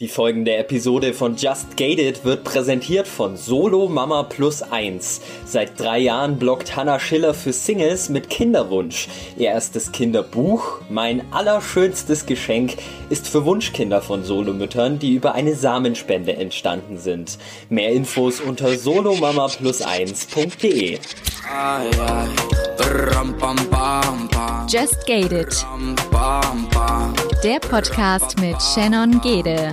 Die folgende Episode von Just Gated wird präsentiert von Solo Mama Plus 1. Seit drei Jahren bloggt Hannah Schiller für Singles mit Kinderwunsch. Ihr erstes Kinderbuch, Mein allerschönstes Geschenk, ist für Wunschkinder von Solomüttern, die über eine Samenspende entstanden sind. Mehr Infos unter solomamaplus1.de. Just Gated. Der Podcast mit Shannon Gede.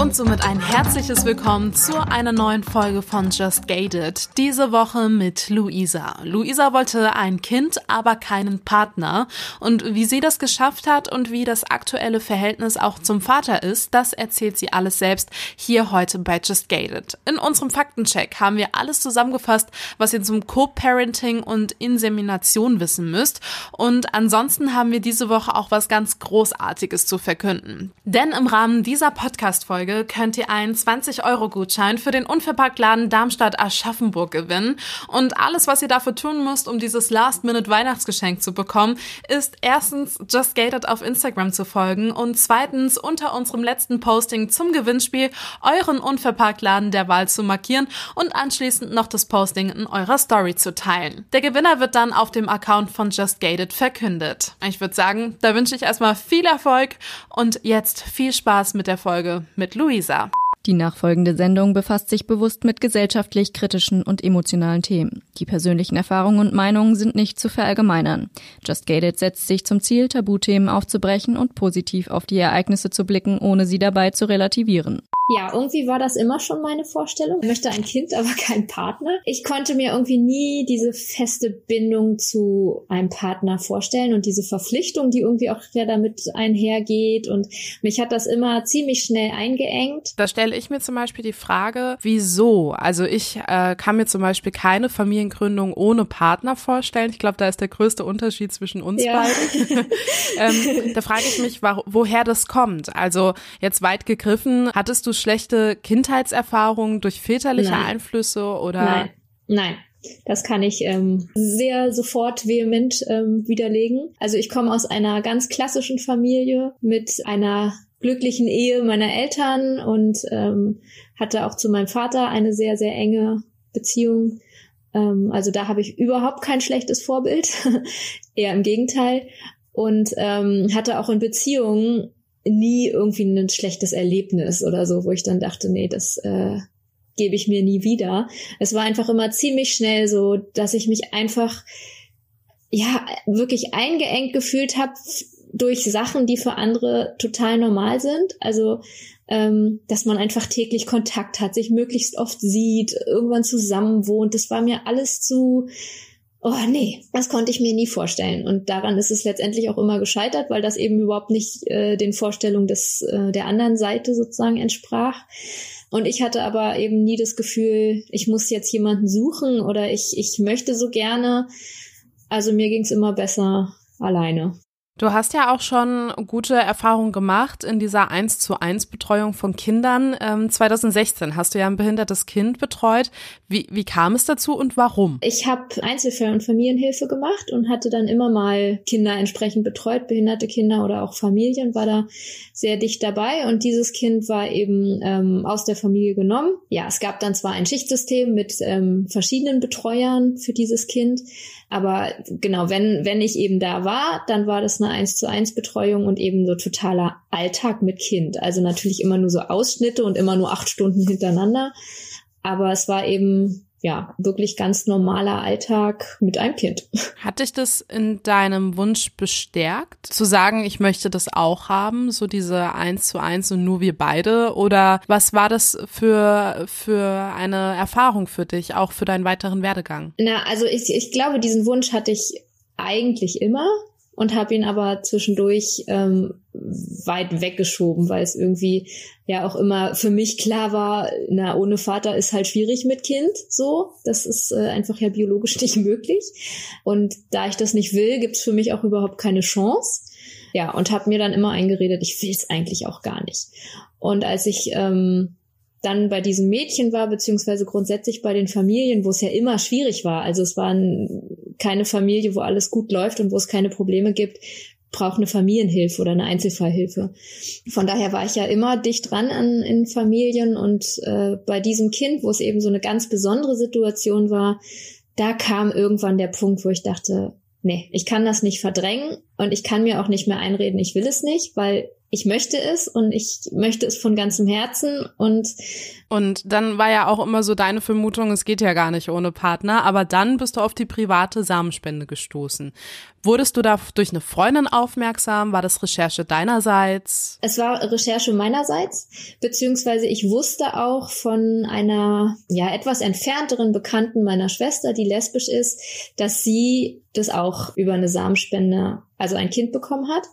Und somit ein herzliches Willkommen zu einer neuen Folge von Just Gated. Diese Woche mit Luisa. Luisa wollte ein Kind, aber keinen Partner. Und wie sie das geschafft hat und wie das aktuelle Verhältnis auch zum Vater ist, das erzählt sie alles selbst hier heute bei Just Gated. In unserem Faktencheck haben wir alles zusammengefasst, was ihr zum Co-Parenting und Insemination wissen müsst. Und ansonsten haben wir diese Woche auch was ganz Großartiges zu verkünden. Denn im Rahmen dieser Podcast-Folge könnt ihr einen 20-Euro-Gutschein für den Unverpacktladen Darmstadt-Aschaffenburg gewinnen. Und alles, was ihr dafür tun müsst, um dieses Last-Minute-Weihnachtsgeschenk zu bekommen, ist erstens Just Gated auf Instagram zu folgen und zweitens unter unserem letzten Posting zum Gewinnspiel euren Unverpacktladen der Wahl zu markieren und anschließend noch das Posting in eurer Story zu teilen. Der Gewinner wird dann auf dem Account von Just Gated verkündet. Ich würde sagen, da wünsche ich erstmal viel Erfolg und jetzt viel Spaß mit der Folge mit Luisa. Die nachfolgende Sendung befasst sich bewusst mit gesellschaftlich kritischen und emotionalen Themen. Die persönlichen Erfahrungen und Meinungen sind nicht zu verallgemeinern. Just Gated setzt sich zum Ziel, Tabuthemen aufzubrechen und positiv auf die Ereignisse zu blicken, ohne sie dabei zu relativieren. Ja, irgendwie war das immer schon meine Vorstellung. Ich möchte ein Kind, aber keinen Partner. Ich konnte mir irgendwie nie diese feste Bindung zu einem Partner vorstellen und diese Verpflichtung, die irgendwie auch ja damit einhergeht. Und mich hat das immer ziemlich schnell eingeengt. Da stelle ich mir zum Beispiel die Frage, wieso? Also ich äh, kann mir zum Beispiel keine Familiengründung ohne Partner vorstellen. Ich glaube, da ist der größte Unterschied zwischen uns ja. beiden. ähm, da frage ich mich, woher das kommt. Also jetzt weit gegriffen, hattest du schlechte Kindheitserfahrungen durch väterliche Nein. Einflüsse oder? Nein, nein. Das kann ich ähm, sehr sofort vehement ähm, widerlegen. Also ich komme aus einer ganz klassischen Familie mit einer glücklichen Ehe meiner Eltern und ähm, hatte auch zu meinem Vater eine sehr, sehr enge Beziehung. Ähm, also da habe ich überhaupt kein schlechtes Vorbild, eher im Gegenteil. Und ähm, hatte auch in Beziehungen nie irgendwie ein schlechtes Erlebnis oder so, wo ich dann dachte, nee, das äh, gebe ich mir nie wieder. Es war einfach immer ziemlich schnell so, dass ich mich einfach ja wirklich eingeengt gefühlt habe durch Sachen, die für andere total normal sind. Also ähm, dass man einfach täglich Kontakt hat, sich möglichst oft sieht, irgendwann zusammen wohnt. Das war mir alles zu oh nee, das konnte ich mir nie vorstellen. Und daran ist es letztendlich auch immer gescheitert, weil das eben überhaupt nicht äh, den Vorstellungen des, äh, der anderen Seite sozusagen entsprach. Und ich hatte aber eben nie das Gefühl, ich muss jetzt jemanden suchen oder ich, ich möchte so gerne. Also mir ging es immer besser alleine. Du hast ja auch schon gute Erfahrungen gemacht in dieser 1 zu 1 Betreuung von Kindern. Ähm, 2016 hast du ja ein behindertes Kind betreut. Wie, wie kam es dazu und warum? Ich habe Einzelfälle und Familienhilfe gemacht und hatte dann immer mal Kinder entsprechend betreut, behinderte Kinder oder auch Familien, war da sehr dicht dabei. Und dieses Kind war eben ähm, aus der Familie genommen. Ja, es gab dann zwar ein Schichtsystem mit ähm, verschiedenen Betreuern für dieses Kind. Aber genau, wenn, wenn ich eben da war, dann war das eine eins zu eins Betreuung und eben so totaler Alltag mit Kind. Also natürlich immer nur so Ausschnitte und immer nur acht Stunden hintereinander. Aber es war eben ja, wirklich ganz normaler Alltag mit einem Kind. Hat dich das in deinem Wunsch bestärkt, zu sagen, ich möchte das auch haben, so diese eins zu eins und nur wir beide? Oder was war das für, für eine Erfahrung für dich, auch für deinen weiteren Werdegang? Na, also ich, ich glaube, diesen Wunsch hatte ich eigentlich immer und habe ihn aber zwischendurch ähm, weit weggeschoben, weil es irgendwie ja auch immer für mich klar war, na, ohne Vater ist halt schwierig mit Kind, so. Das ist äh, einfach ja biologisch nicht möglich. Und da ich das nicht will, gibt's für mich auch überhaupt keine Chance. Ja, und habe mir dann immer eingeredet, ich will's eigentlich auch gar nicht. Und als ich ähm, dann bei diesem Mädchen war, beziehungsweise grundsätzlich bei den Familien, wo es ja immer schwierig war. Also es waren keine Familie, wo alles gut läuft und wo es keine Probleme gibt, braucht eine Familienhilfe oder eine Einzelfallhilfe. Von daher war ich ja immer dicht dran an in Familien und äh, bei diesem Kind, wo es eben so eine ganz besondere Situation war, da kam irgendwann der Punkt, wo ich dachte, nee, ich kann das nicht verdrängen und ich kann mir auch nicht mehr einreden, ich will es nicht, weil ich möchte es und ich möchte es von ganzem Herzen und und dann war ja auch immer so deine Vermutung, es geht ja gar nicht ohne Partner, aber dann bist du auf die private Samenspende gestoßen. Wurdest du da durch eine Freundin aufmerksam? War das Recherche deinerseits? Es war Recherche meinerseits, beziehungsweise ich wusste auch von einer ja etwas entfernteren Bekannten meiner Schwester, die lesbisch ist, dass sie das auch über eine Samenspende, also ein Kind bekommen hat.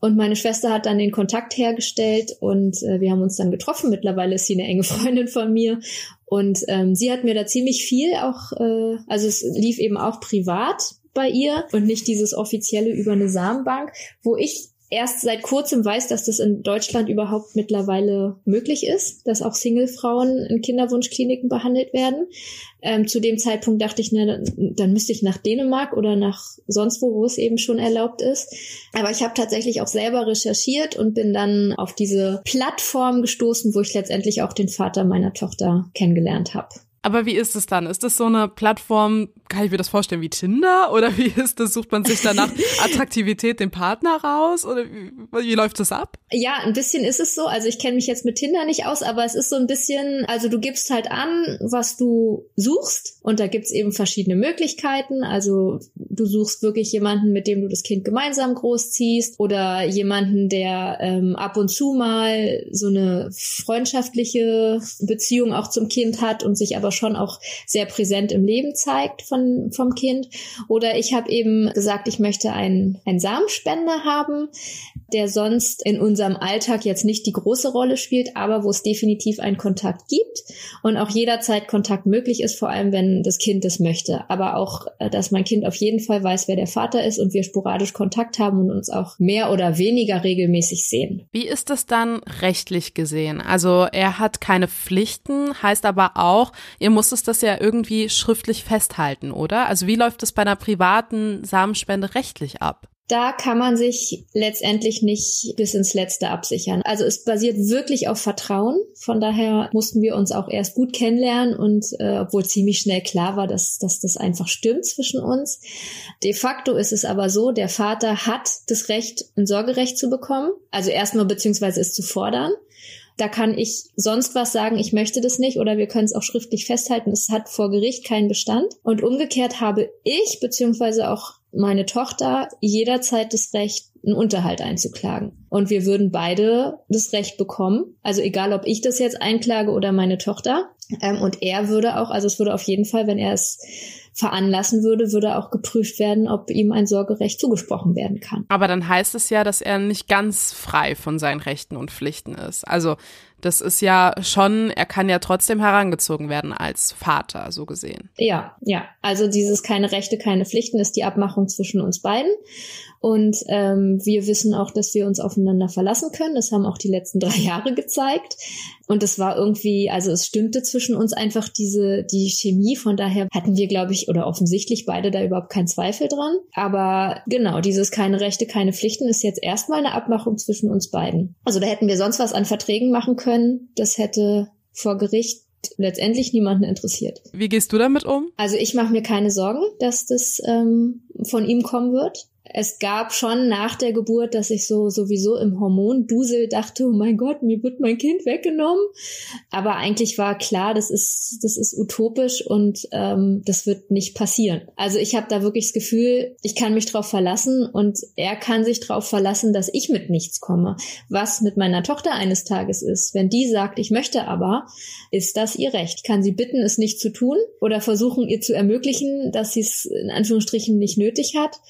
Und meine Schwester hat dann den Kontakt hergestellt und äh, wir haben uns dann getroffen. Mittlerweile ist sie eine enge Freundin von mir. Und ähm, sie hat mir da ziemlich viel auch, äh, also es lief eben auch privat bei ihr und nicht dieses offizielle über eine Samenbank, wo ich erst seit kurzem weiß, dass das in Deutschland überhaupt mittlerweile möglich ist, dass auch Single-Frauen in Kinderwunschkliniken behandelt werden. Ähm, zu dem Zeitpunkt dachte ich, na, dann, dann müsste ich nach Dänemark oder nach sonst wo, wo es eben schon erlaubt ist. Aber ich habe tatsächlich auch selber recherchiert und bin dann auf diese Plattform gestoßen, wo ich letztendlich auch den Vater meiner Tochter kennengelernt habe. Aber wie ist es dann? Ist das so eine Plattform, kann ich mir das vorstellen, wie Tinder? Oder wie ist das? Sucht man sich danach Attraktivität den Partner raus? Oder wie, wie läuft das ab? Ja, ein bisschen ist es so. Also ich kenne mich jetzt mit Tinder nicht aus, aber es ist so ein bisschen, also du gibst halt an, was du suchst. Und da gibt's eben verschiedene Möglichkeiten. Also du suchst wirklich jemanden, mit dem du das Kind gemeinsam großziehst. Oder jemanden, der ähm, ab und zu mal so eine freundschaftliche Beziehung auch zum Kind hat und sich aber schon auch sehr präsent im Leben zeigt von, vom Kind. Oder ich habe eben gesagt, ich möchte einen, einen Samenspender haben, der sonst in unserem Alltag jetzt nicht die große Rolle spielt, aber wo es definitiv einen Kontakt gibt und auch jederzeit Kontakt möglich ist, vor allem wenn das Kind das möchte. Aber auch, äh, dass mein Kind auf jeden Fall weiß, wer der Vater ist und wir sporadisch Kontakt haben und uns auch mehr oder weniger regelmäßig sehen. Wie ist das dann rechtlich gesehen? Also er hat keine Pflichten, heißt aber auch, ihr musstet das ja irgendwie schriftlich festhalten, oder? Also wie läuft es bei einer privaten Samenspende rechtlich ab? Da kann man sich letztendlich nicht bis ins Letzte absichern. Also es basiert wirklich auf Vertrauen. Von daher mussten wir uns auch erst gut kennenlernen und äh, obwohl ziemlich schnell klar war, dass, dass das einfach stimmt zwischen uns. De facto ist es aber so, der Vater hat das Recht, ein Sorgerecht zu bekommen. Also erstmal beziehungsweise es zu fordern. Da kann ich sonst was sagen, ich möchte das nicht oder wir können es auch schriftlich festhalten, es hat vor Gericht keinen Bestand. Und umgekehrt habe ich beziehungsweise auch meine Tochter jederzeit das Recht, einen Unterhalt einzuklagen. Und wir würden beide das Recht bekommen. Also egal, ob ich das jetzt einklage oder meine Tochter. Ähm, und er würde auch, also es würde auf jeden Fall, wenn er es veranlassen würde, würde auch geprüft werden, ob ihm ein Sorgerecht zugesprochen werden kann. Aber dann heißt es ja, dass er nicht ganz frei von seinen Rechten und Pflichten ist. Also das ist ja schon, er kann ja trotzdem herangezogen werden als Vater, so gesehen. Ja, ja. Also dieses keine Rechte, keine Pflichten ist die Abmachung zwischen uns beiden. Und ähm, wir wissen auch, dass wir uns aufeinander verlassen können. Das haben auch die letzten drei Jahre gezeigt. Und es war irgendwie, also es stimmte zwischen uns einfach diese, die Chemie. Von daher hatten wir, glaube ich, oder offensichtlich beide da überhaupt keinen Zweifel dran. Aber genau, dieses keine Rechte, keine Pflichten ist jetzt erstmal eine Abmachung zwischen uns beiden. Also da hätten wir sonst was an Verträgen machen können. Das hätte vor Gericht letztendlich niemanden interessiert. Wie gehst du damit um? Also ich mache mir keine Sorgen, dass das ähm, von ihm kommen wird es gab schon nach der Geburt, dass ich so sowieso im Hormondusel dachte, oh mein Gott, mir wird mein Kind weggenommen. Aber eigentlich war klar, das ist, das ist utopisch und ähm, das wird nicht passieren. Also ich habe da wirklich das Gefühl, ich kann mich drauf verlassen und er kann sich drauf verlassen, dass ich mit nichts komme. Was mit meiner Tochter eines Tages ist, wenn die sagt, ich möchte aber, ist das ihr Recht. Kann sie bitten, es nicht zu tun oder versuchen, ihr zu ermöglichen, dass sie es in Anführungsstrichen nicht nötig hat.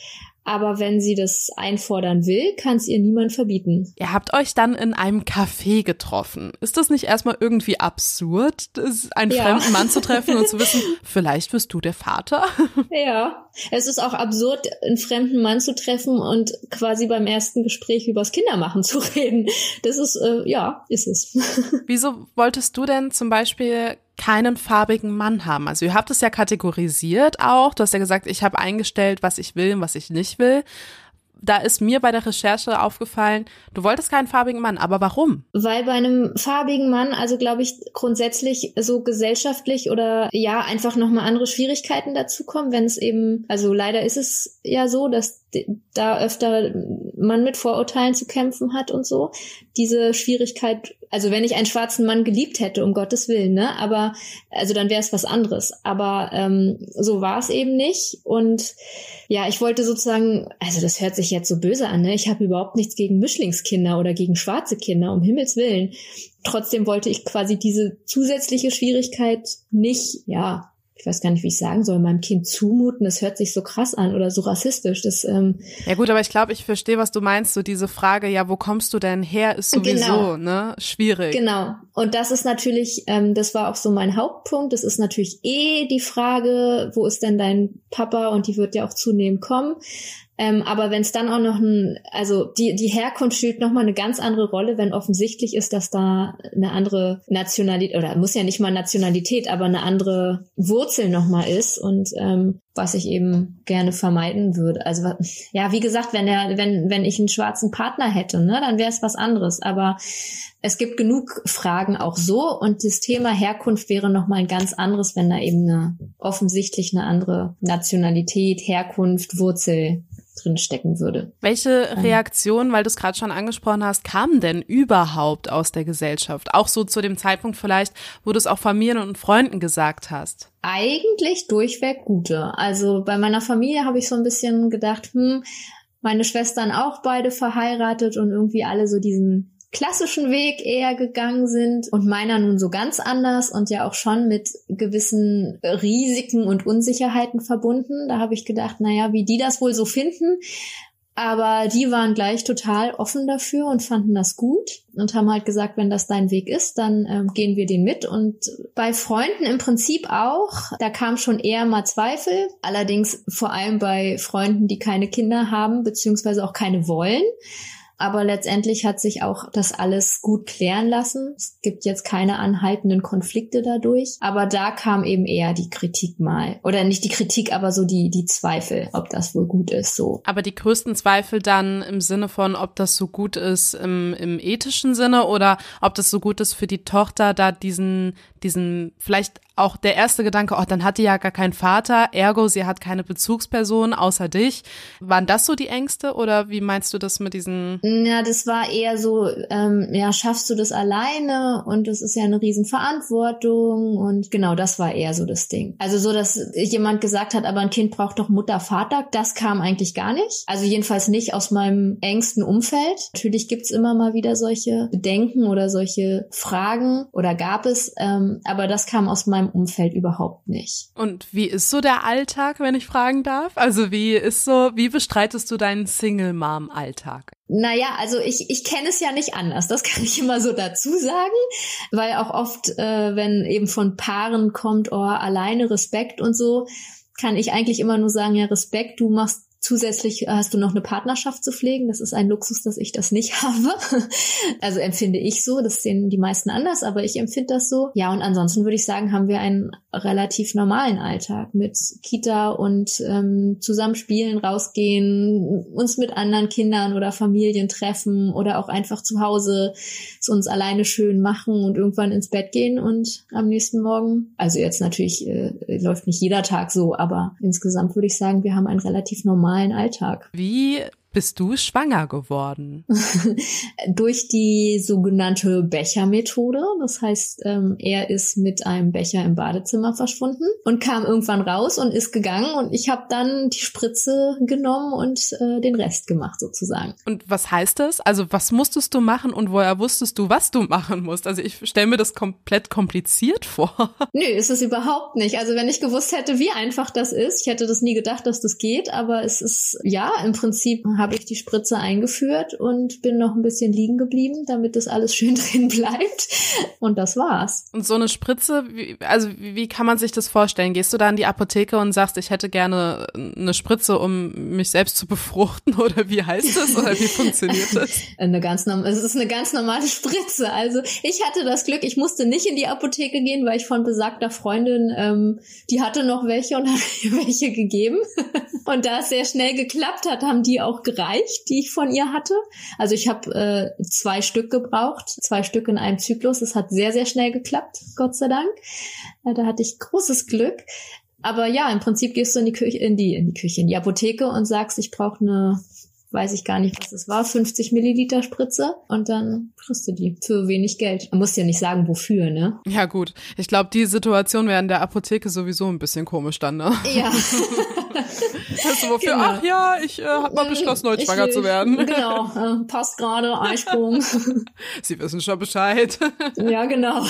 Aber wenn sie das einfordern will, kann es ihr niemand verbieten. Ihr habt euch dann in einem Café getroffen. Ist das nicht erstmal irgendwie absurd, einen ja. fremden Mann zu treffen und zu wissen, vielleicht wirst du der Vater? Ja, es ist auch absurd, einen fremden Mann zu treffen und quasi beim ersten Gespräch übers Kindermachen zu reden. Das ist, äh, ja, ist es. Wieso wolltest du denn zum Beispiel keinen farbigen Mann haben? Also ihr habt es ja kategorisiert auch. Du hast ja gesagt, ich habe eingestellt, was ich will und was ich nicht will da ist mir bei der Recherche aufgefallen, du wolltest keinen farbigen Mann, aber warum? Weil bei einem farbigen Mann, also glaube ich, grundsätzlich so gesellschaftlich oder ja, einfach nochmal andere Schwierigkeiten dazukommen, wenn es eben, also leider ist es ja so, dass da öfter man mit Vorurteilen zu kämpfen hat und so. Diese Schwierigkeit, also wenn ich einen schwarzen Mann geliebt hätte, um Gottes Willen, ne, aber also dann wäre es was anderes. Aber ähm, so war es eben nicht. Und ja, ich wollte sozusagen, also das hört sich jetzt so böse an, ne? Ich habe überhaupt nichts gegen Mischlingskinder oder gegen schwarze Kinder, um Himmels Willen. Trotzdem wollte ich quasi diese zusätzliche Schwierigkeit nicht, ja, ich weiß gar nicht, wie ich sagen soll, meinem Kind zumuten, das hört sich so krass an oder so rassistisch. Das, ähm ja gut, aber ich glaube, ich verstehe, was du meinst. So diese Frage, ja, wo kommst du denn her, ist sowieso genau. ne schwierig. Genau. Und das ist natürlich, ähm, das war auch so mein Hauptpunkt. Das ist natürlich eh die Frage, wo ist denn dein Papa? Und die wird ja auch zunehmend kommen. Ähm, aber wenn es dann auch noch ein, also die, die Herkunft spielt nochmal eine ganz andere Rolle, wenn offensichtlich ist, dass da eine andere Nationalität, oder muss ja nicht mal Nationalität, aber eine andere Wurzel nochmal ist und ähm, was ich eben gerne vermeiden würde. Also ja, wie gesagt, wenn er, wenn, wenn ich einen schwarzen Partner hätte, ne, dann wäre es was anderes. Aber es gibt genug Fragen auch so und das Thema Herkunft wäre nochmal ein ganz anderes, wenn da eben eine offensichtlich eine andere Nationalität, Herkunft, Wurzel drin stecken würde. Welche ähm. Reaktionen, weil du es gerade schon angesprochen hast, kamen denn überhaupt aus der Gesellschaft? Auch so zu dem Zeitpunkt vielleicht, wo du es auch Familien und Freunden gesagt hast. Eigentlich durchweg gute. Also bei meiner Familie habe ich so ein bisschen gedacht, hm, meine Schwestern auch beide verheiratet und irgendwie alle so diesen klassischen Weg eher gegangen sind und meiner nun so ganz anders und ja auch schon mit gewissen Risiken und Unsicherheiten verbunden. Da habe ich gedacht, naja, wie die das wohl so finden. Aber die waren gleich total offen dafür und fanden das gut und haben halt gesagt, wenn das dein Weg ist, dann ähm, gehen wir den mit. Und bei Freunden im Prinzip auch, da kam schon eher mal Zweifel. Allerdings vor allem bei Freunden, die keine Kinder haben, beziehungsweise auch keine wollen. Aber letztendlich hat sich auch das alles gut klären lassen. Es gibt jetzt keine anhaltenden Konflikte dadurch. Aber da kam eben eher die Kritik mal. Oder nicht die Kritik, aber so die, die Zweifel, ob das wohl gut ist, so. Aber die größten Zweifel dann im Sinne von, ob das so gut ist im, im ethischen Sinne oder ob das so gut ist für die Tochter, da diesen, diesen vielleicht auch der erste Gedanke, oh, dann hat die ja gar keinen Vater, ergo sie hat keine Bezugsperson außer dich. Waren das so die Ängste oder wie meinst du das mit diesen? Ja, das war eher so, ähm, ja, schaffst du das alleine und das ist ja eine Riesenverantwortung und genau das war eher so das Ding. Also so, dass jemand gesagt hat, aber ein Kind braucht doch Mutter, Vater, das kam eigentlich gar nicht. Also jedenfalls nicht aus meinem engsten Umfeld. Natürlich gibt's immer mal wieder solche Bedenken oder solche Fragen oder gab es, ähm, aber das kam aus meinem meinem Umfeld überhaupt nicht. Und wie ist so der Alltag, wenn ich fragen darf? Also wie ist so, wie bestreitest du deinen Single-Mom-Alltag? Naja, also ich, ich kenne es ja nicht anders, das kann ich immer so dazu sagen, weil auch oft, äh, wenn eben von Paaren kommt, oh, alleine Respekt und so, kann ich eigentlich immer nur sagen, ja, Respekt, du machst Zusätzlich hast du noch eine Partnerschaft zu pflegen. Das ist ein Luxus, dass ich das nicht habe. Also empfinde ich so. Das sehen die meisten anders, aber ich empfinde das so. Ja, und ansonsten würde ich sagen, haben wir einen relativ normalen Alltag mit Kita und ähm, zusammenspielen, rausgehen, uns mit anderen Kindern oder Familien treffen oder auch einfach zu Hause es uns alleine schön machen und irgendwann ins Bett gehen und am nächsten Morgen. Also jetzt natürlich äh, läuft nicht jeder Tag so, aber insgesamt würde ich sagen, wir haben einen relativ normalen normalen Alltag. Wie bist du schwanger geworden? Durch die sogenannte Bechermethode. Das heißt, ähm, er ist mit einem Becher im Badezimmer verschwunden und kam irgendwann raus und ist gegangen und ich habe dann die Spritze genommen und äh, den Rest gemacht sozusagen. Und was heißt das? Also was musstest du machen und woher wusstest du, was du machen musst? Also ich stelle mir das komplett kompliziert vor. Nö, ist es überhaupt nicht. Also wenn ich gewusst hätte, wie einfach das ist, ich hätte das nie gedacht, dass das geht, aber es ist ja im Prinzip habe ich die Spritze eingeführt und bin noch ein bisschen liegen geblieben, damit das alles schön drin bleibt. Und das war's. Und so eine Spritze, wie, also wie kann man sich das vorstellen? Gehst du da in die Apotheke und sagst, ich hätte gerne eine Spritze, um mich selbst zu befruchten oder wie heißt das oder wie funktioniert das? eine ganz es ist eine ganz normale Spritze. Also ich hatte das Glück, ich musste nicht in die Apotheke gehen, weil ich von besagter Freundin, ähm, die hatte noch welche und hat mir welche gegeben. Und da es sehr schnell geklappt hat, haben die auch gereicht, die ich von ihr hatte. Also ich habe äh, zwei Stück gebraucht, zwei Stück in einem Zyklus. Es hat sehr, sehr schnell geklappt, Gott sei Dank. Ja, da hatte ich großes Glück. Aber ja, im Prinzip gehst du in die Küche, in die, in die Küche, in die Apotheke und sagst, ich brauche eine weiß ich gar nicht, was es war, 50 Milliliter Spritze und dann kriegst du die für wenig Geld. Man muss ja nicht sagen, wofür, ne? Ja, gut. Ich glaube, die Situation wäre in der Apotheke sowieso ein bisschen komisch dann, ne? Ja. du, wofür? Genau. Ach ja, ich äh, habe mal beschlossen, heute schwanger zu werden. Genau, äh, passt gerade, Eisprung. Sie wissen schon Bescheid. ja, genau.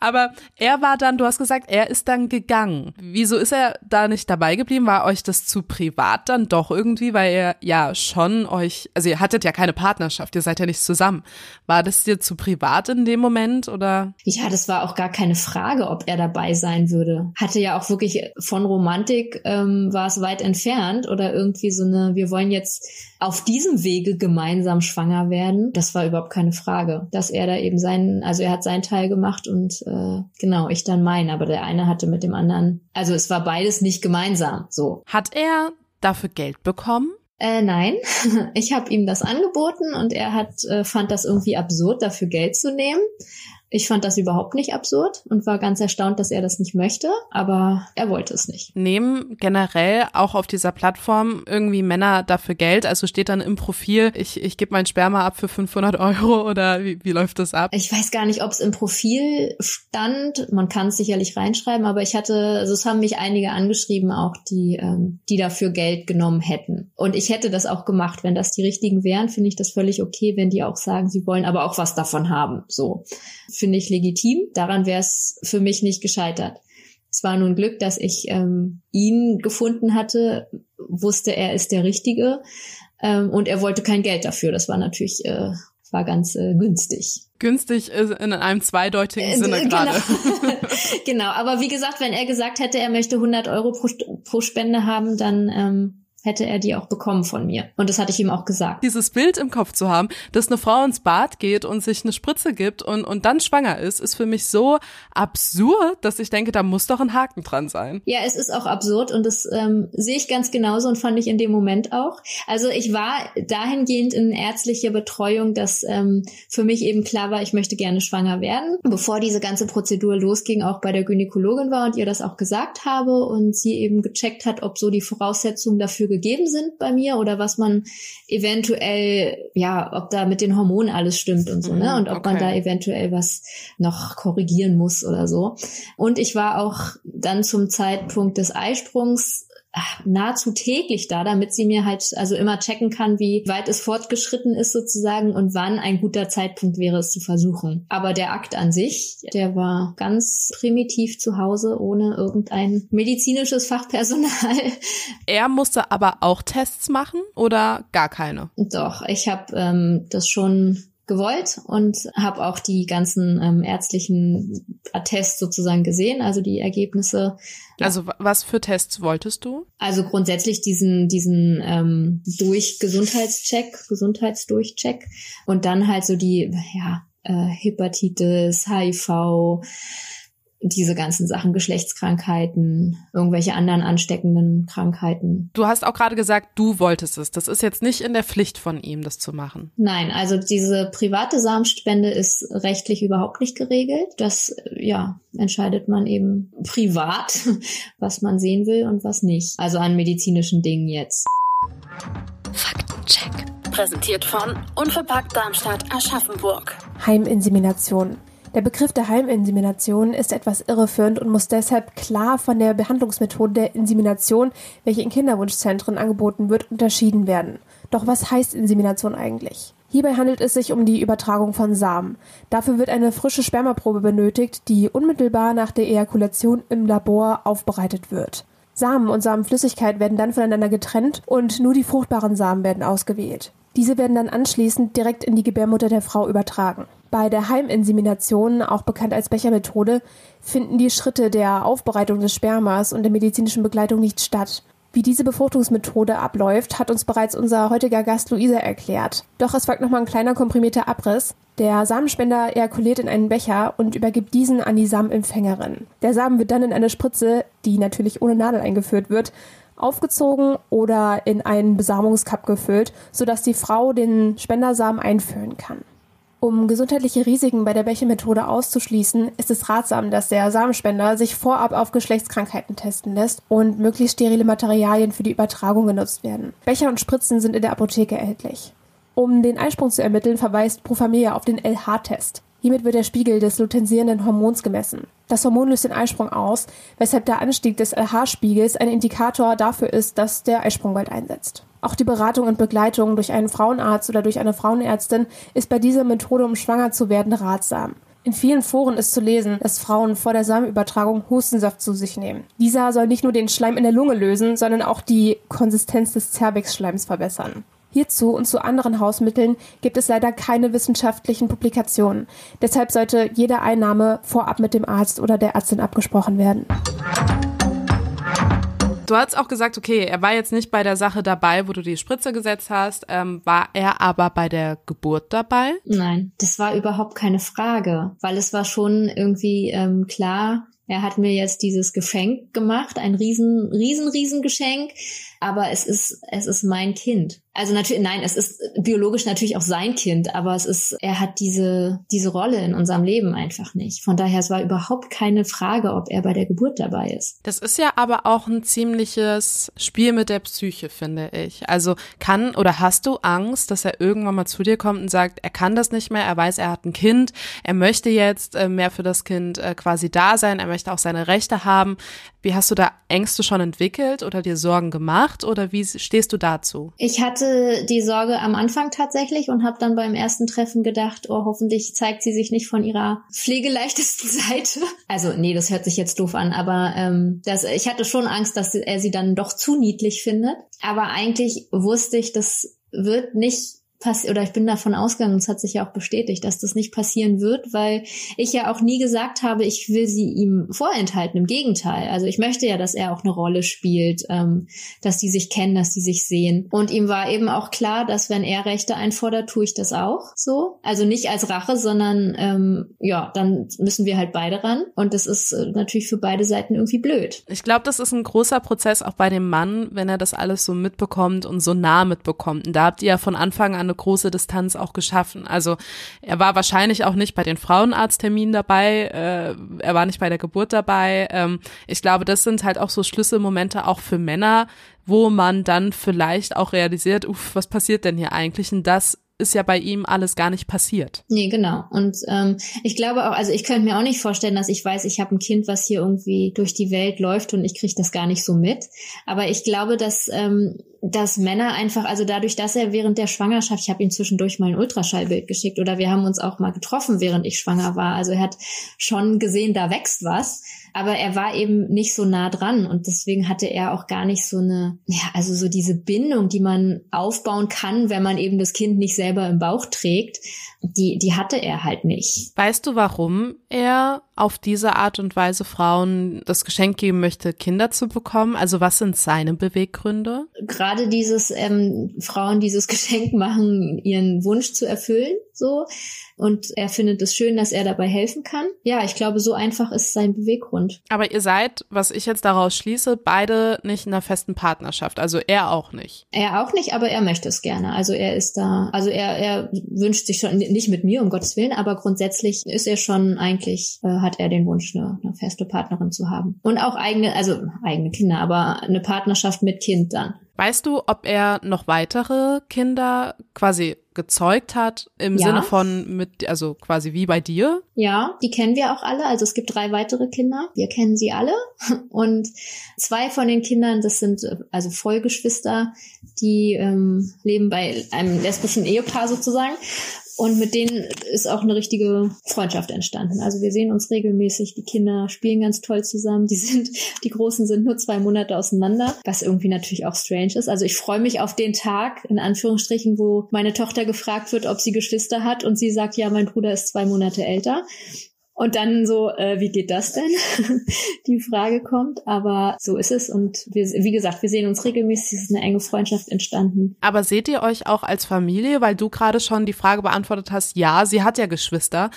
Aber er war dann, du hast gesagt, er ist dann gegangen. Wieso ist er da nicht dabei geblieben? War euch das zu privat dann doch irgendwie, weil er ja schon euch, also ihr hattet ja keine Partnerschaft, ihr seid ja nicht zusammen. War das dir zu privat in dem Moment oder? Ja, das war auch gar keine Frage, ob er dabei sein würde. Hatte ja auch wirklich von Romantik ähm, war es weit entfernt oder irgendwie so eine, wir wollen jetzt auf diesem Wege gemeinsam schwanger werden. Das war überhaupt keine Frage, dass er da eben seinen, also er hat seinen Teil gemacht und äh, genau, ich dann meinen. Aber der eine hatte mit dem anderen, also es war beides nicht gemeinsam. So. Hat er dafür Geld bekommen? Äh, nein, ich habe ihm das angeboten und er hat äh, fand das irgendwie absurd, dafür Geld zu nehmen. Ich fand das überhaupt nicht absurd und war ganz erstaunt, dass er das nicht möchte, aber er wollte es nicht. Nehmen generell auch auf dieser Plattform irgendwie Männer dafür Geld? Also steht dann im Profil, ich, ich gebe mein Sperma ab für 500 Euro oder wie, wie läuft das ab? Ich weiß gar nicht, ob es im Profil stand. Man kann es sicherlich reinschreiben, aber ich hatte, also es haben mich einige angeschrieben auch, die, ähm, die dafür Geld genommen hätten. Und ich hätte das auch gemacht. Wenn das die richtigen wären, finde ich das völlig okay, wenn die auch sagen, sie wollen aber auch was davon haben. So finde ich legitim. Daran wäre es für mich nicht gescheitert. Es war nun Glück, dass ich ähm, ihn gefunden hatte, wusste, er ist der Richtige ähm, und er wollte kein Geld dafür. Das war natürlich äh, war ganz äh, günstig. Günstig ist in einem zweideutigen äh, Sinne genau. gerade. genau, aber wie gesagt, wenn er gesagt hätte, er möchte 100 Euro pro, pro Spende haben, dann ähm, hätte er die auch bekommen von mir. Und das hatte ich ihm auch gesagt. Dieses Bild im Kopf zu haben, dass eine Frau ins Bad geht und sich eine Spritze gibt und, und dann schwanger ist, ist für mich so absurd, dass ich denke, da muss doch ein Haken dran sein. Ja, es ist auch absurd und das ähm, sehe ich ganz genauso und fand ich in dem Moment auch. Also ich war dahingehend in ärztlicher Betreuung, dass ähm, für mich eben klar war, ich möchte gerne schwanger werden. Bevor diese ganze Prozedur losging, auch bei der Gynäkologin war und ihr das auch gesagt habe und sie eben gecheckt hat, ob so die Voraussetzungen dafür gegeben sind bei mir oder was man eventuell, ja, ob da mit den Hormonen alles stimmt und so, ne? Mhm, und ob okay. man da eventuell was noch korrigieren muss oder so. Und ich war auch dann zum Zeitpunkt des Eisprungs nahezu täglich da, damit sie mir halt also immer checken kann, wie weit es fortgeschritten ist sozusagen und wann ein guter Zeitpunkt wäre, es zu versuchen. Aber der Akt an sich, der war ganz primitiv zu Hause, ohne irgendein medizinisches Fachpersonal. Er musste aber auch Tests machen oder gar keine? Doch, ich habe ähm, das schon gewollt und habe auch die ganzen ähm, ärztlichen Attests sozusagen gesehen, also die Ergebnisse. Also was für Tests wolltest du? Also grundsätzlich diesen diesen ähm, durch Gesundheitscheck, Gesundheitsdurchcheck und dann halt so die ja äh, Hepatitis, HIV, diese ganzen Sachen, Geschlechtskrankheiten, irgendwelche anderen ansteckenden Krankheiten. Du hast auch gerade gesagt, du wolltest es. Das ist jetzt nicht in der Pflicht von ihm, das zu machen. Nein, also diese private Samenspende ist rechtlich überhaupt nicht geregelt. Das, ja, entscheidet man eben privat, was man sehen will und was nicht. Also an medizinischen Dingen jetzt. Faktencheck. Präsentiert von Unverpackt Darmstadt Aschaffenburg. Heiminsemination. Der Begriff der Heiminsemination ist etwas irreführend und muss deshalb klar von der Behandlungsmethode der Insemination, welche in Kinderwunschzentren angeboten wird, unterschieden werden. Doch was heißt Insemination eigentlich? Hierbei handelt es sich um die Übertragung von Samen. Dafür wird eine frische Spermaprobe benötigt, die unmittelbar nach der Ejakulation im Labor aufbereitet wird. Samen und Samenflüssigkeit werden dann voneinander getrennt und nur die fruchtbaren Samen werden ausgewählt. Diese werden dann anschließend direkt in die Gebärmutter der Frau übertragen. Bei der Heiminsemination, auch bekannt als Bechermethode, finden die Schritte der Aufbereitung des Spermas und der medizinischen Begleitung nicht statt. Wie diese Befruchtungsmethode abläuft, hat uns bereits unser heutiger Gast Luisa erklärt. Doch es folgt nochmal ein kleiner komprimierter Abriss. Der Samenspender ejakuliert in einen Becher und übergibt diesen an die Samenempfängerin. Der Samen wird dann in eine Spritze, die natürlich ohne Nadel eingeführt wird, aufgezogen oder in einen Besamungscup gefüllt, sodass die Frau den Spendersamen einführen kann. Um gesundheitliche Risiken bei der Becher-Methode auszuschließen, ist es ratsam, dass der Samenspender sich vorab auf Geschlechtskrankheiten testen lässt und möglichst sterile Materialien für die Übertragung genutzt werden. Becher und Spritzen sind in der Apotheke erhältlich. Um den Eisprung zu ermitteln, verweist Pro auf den LH-Test. Hiermit wird der Spiegel des lutensierenden Hormons gemessen. Das Hormon löst den Eisprung aus, weshalb der Anstieg des LH-Spiegels ein Indikator dafür ist, dass der Eisprung bald einsetzt. Auch die Beratung und Begleitung durch einen Frauenarzt oder durch eine Frauenärztin ist bei dieser Methode, um schwanger zu werden, ratsam. In vielen Foren ist zu lesen, dass Frauen vor der Samenübertragung Hustensaft zu sich nehmen. Dieser soll nicht nur den Schleim in der Lunge lösen, sondern auch die Konsistenz des Cervixschleims verbessern. Hierzu und zu anderen Hausmitteln gibt es leider keine wissenschaftlichen Publikationen. Deshalb sollte jede Einnahme vorab mit dem Arzt oder der Ärztin abgesprochen werden. Du hast auch gesagt, okay, er war jetzt nicht bei der Sache dabei, wo du die Spritze gesetzt hast. Ähm, war er aber bei der Geburt dabei? Nein, das war überhaupt keine Frage, weil es war schon irgendwie ähm, klar, er hat mir jetzt dieses Geschenk gemacht, ein riesen, riesen, riesen Geschenk, aber es ist, es ist mein Kind. Also natürlich, nein, es ist biologisch natürlich auch sein Kind, aber es ist, er hat diese, diese Rolle in unserem Leben einfach nicht. Von daher, es war überhaupt keine Frage, ob er bei der Geburt dabei ist. Das ist ja aber auch ein ziemliches Spiel mit der Psyche, finde ich. Also kann oder hast du Angst, dass er irgendwann mal zu dir kommt und sagt, er kann das nicht mehr, er weiß, er hat ein Kind, er möchte jetzt äh, mehr für das Kind äh, quasi da sein, er möchte auch seine Rechte haben. Wie hast du da Ängste schon entwickelt oder dir Sorgen gemacht oder wie stehst du dazu? Ich hatte die Sorge am Anfang tatsächlich und habe dann beim ersten Treffen gedacht, oh, hoffentlich zeigt sie sich nicht von ihrer pflegeleichtesten Seite. Also nee, das hört sich jetzt doof an, aber ähm, das, ich hatte schon Angst, dass er sie dann doch zu niedlich findet. Aber eigentlich wusste ich, das wird nicht oder ich bin davon ausgegangen, es hat sich ja auch bestätigt, dass das nicht passieren wird, weil ich ja auch nie gesagt habe, ich will sie ihm vorenthalten. Im Gegenteil. Also ich möchte ja, dass er auch eine Rolle spielt, ähm, dass die sich kennen, dass die sich sehen. Und ihm war eben auch klar, dass wenn er Rechte einfordert, tue ich das auch so. Also nicht als Rache, sondern ähm, ja, dann müssen wir halt beide ran. Und das ist äh, natürlich für beide Seiten irgendwie blöd. Ich glaube, das ist ein großer Prozess auch bei dem Mann, wenn er das alles so mitbekommt und so nah mitbekommt. Und da habt ihr ja von Anfang an eine große Distanz auch geschaffen. Also er war wahrscheinlich auch nicht bei den Frauenarztterminen dabei, äh, er war nicht bei der Geburt dabei. Ähm, ich glaube, das sind halt auch so Schlüsselmomente auch für Männer, wo man dann vielleicht auch realisiert, uff, was passiert denn hier eigentlich? Und das ist ja bei ihm alles gar nicht passiert. Nee, genau. Und ähm, ich glaube auch, also ich könnte mir auch nicht vorstellen, dass ich weiß, ich habe ein Kind, was hier irgendwie durch die Welt läuft und ich kriege das gar nicht so mit. Aber ich glaube, dass ähm, dass Männer einfach, also dadurch, dass er während der Schwangerschaft, ich habe ihm zwischendurch mal ein Ultraschallbild geschickt oder wir haben uns auch mal getroffen, während ich schwanger war. Also er hat schon gesehen, da wächst was, aber er war eben nicht so nah dran und deswegen hatte er auch gar nicht so eine, ja, also so diese Bindung, die man aufbauen kann, wenn man eben das Kind nicht selber im Bauch trägt die, die hatte er halt nicht. Weißt du, warum er auf diese Art und Weise Frauen das Geschenk geben möchte, Kinder zu bekommen? Also was sind seine Beweggründe? Gerade dieses ähm, Frauen dieses Geschenk machen, ihren Wunsch zu erfüllen, so und er findet es schön, dass er dabei helfen kann. Ja, ich glaube, so einfach ist sein Beweggrund. Aber ihr seid, was ich jetzt daraus schließe, beide nicht in einer festen Partnerschaft. Also er auch nicht. Er auch nicht, aber er möchte es gerne. Also er ist da, also er, er wünscht sich schon, nicht mit mir, um Gottes Willen, aber grundsätzlich ist er schon eigentlich, äh, hat er den Wunsch, eine, eine feste Partnerin zu haben. Und auch eigene, also eigene Kinder, aber eine Partnerschaft mit Kind dann. Weißt du, ob er noch weitere Kinder quasi gezeugt hat im ja. Sinne von mit, also quasi wie bei dir? Ja, die kennen wir auch alle. Also es gibt drei weitere Kinder. Wir kennen sie alle. Und zwei von den Kindern, das sind also Vollgeschwister, die ähm, leben bei einem lesbischen Ehepaar sozusagen. Und mit denen ist auch eine richtige Freundschaft entstanden. Also wir sehen uns regelmäßig, die Kinder spielen ganz toll zusammen. Die sind, die Großen sind nur zwei Monate auseinander, was irgendwie natürlich auch strange ist. Also ich freue mich auf den Tag, in Anführungsstrichen, wo meine Tochter gefragt wird, ob sie Geschwister hat und sie sagt, ja, mein Bruder ist zwei Monate älter. Und dann so, äh, wie geht das denn? die Frage kommt. Aber so ist es. Und wir, wie gesagt, wir sehen uns regelmäßig. Es ist eine enge Freundschaft entstanden. Aber seht ihr euch auch als Familie? Weil du gerade schon die Frage beantwortet hast, ja, sie hat ja Geschwister.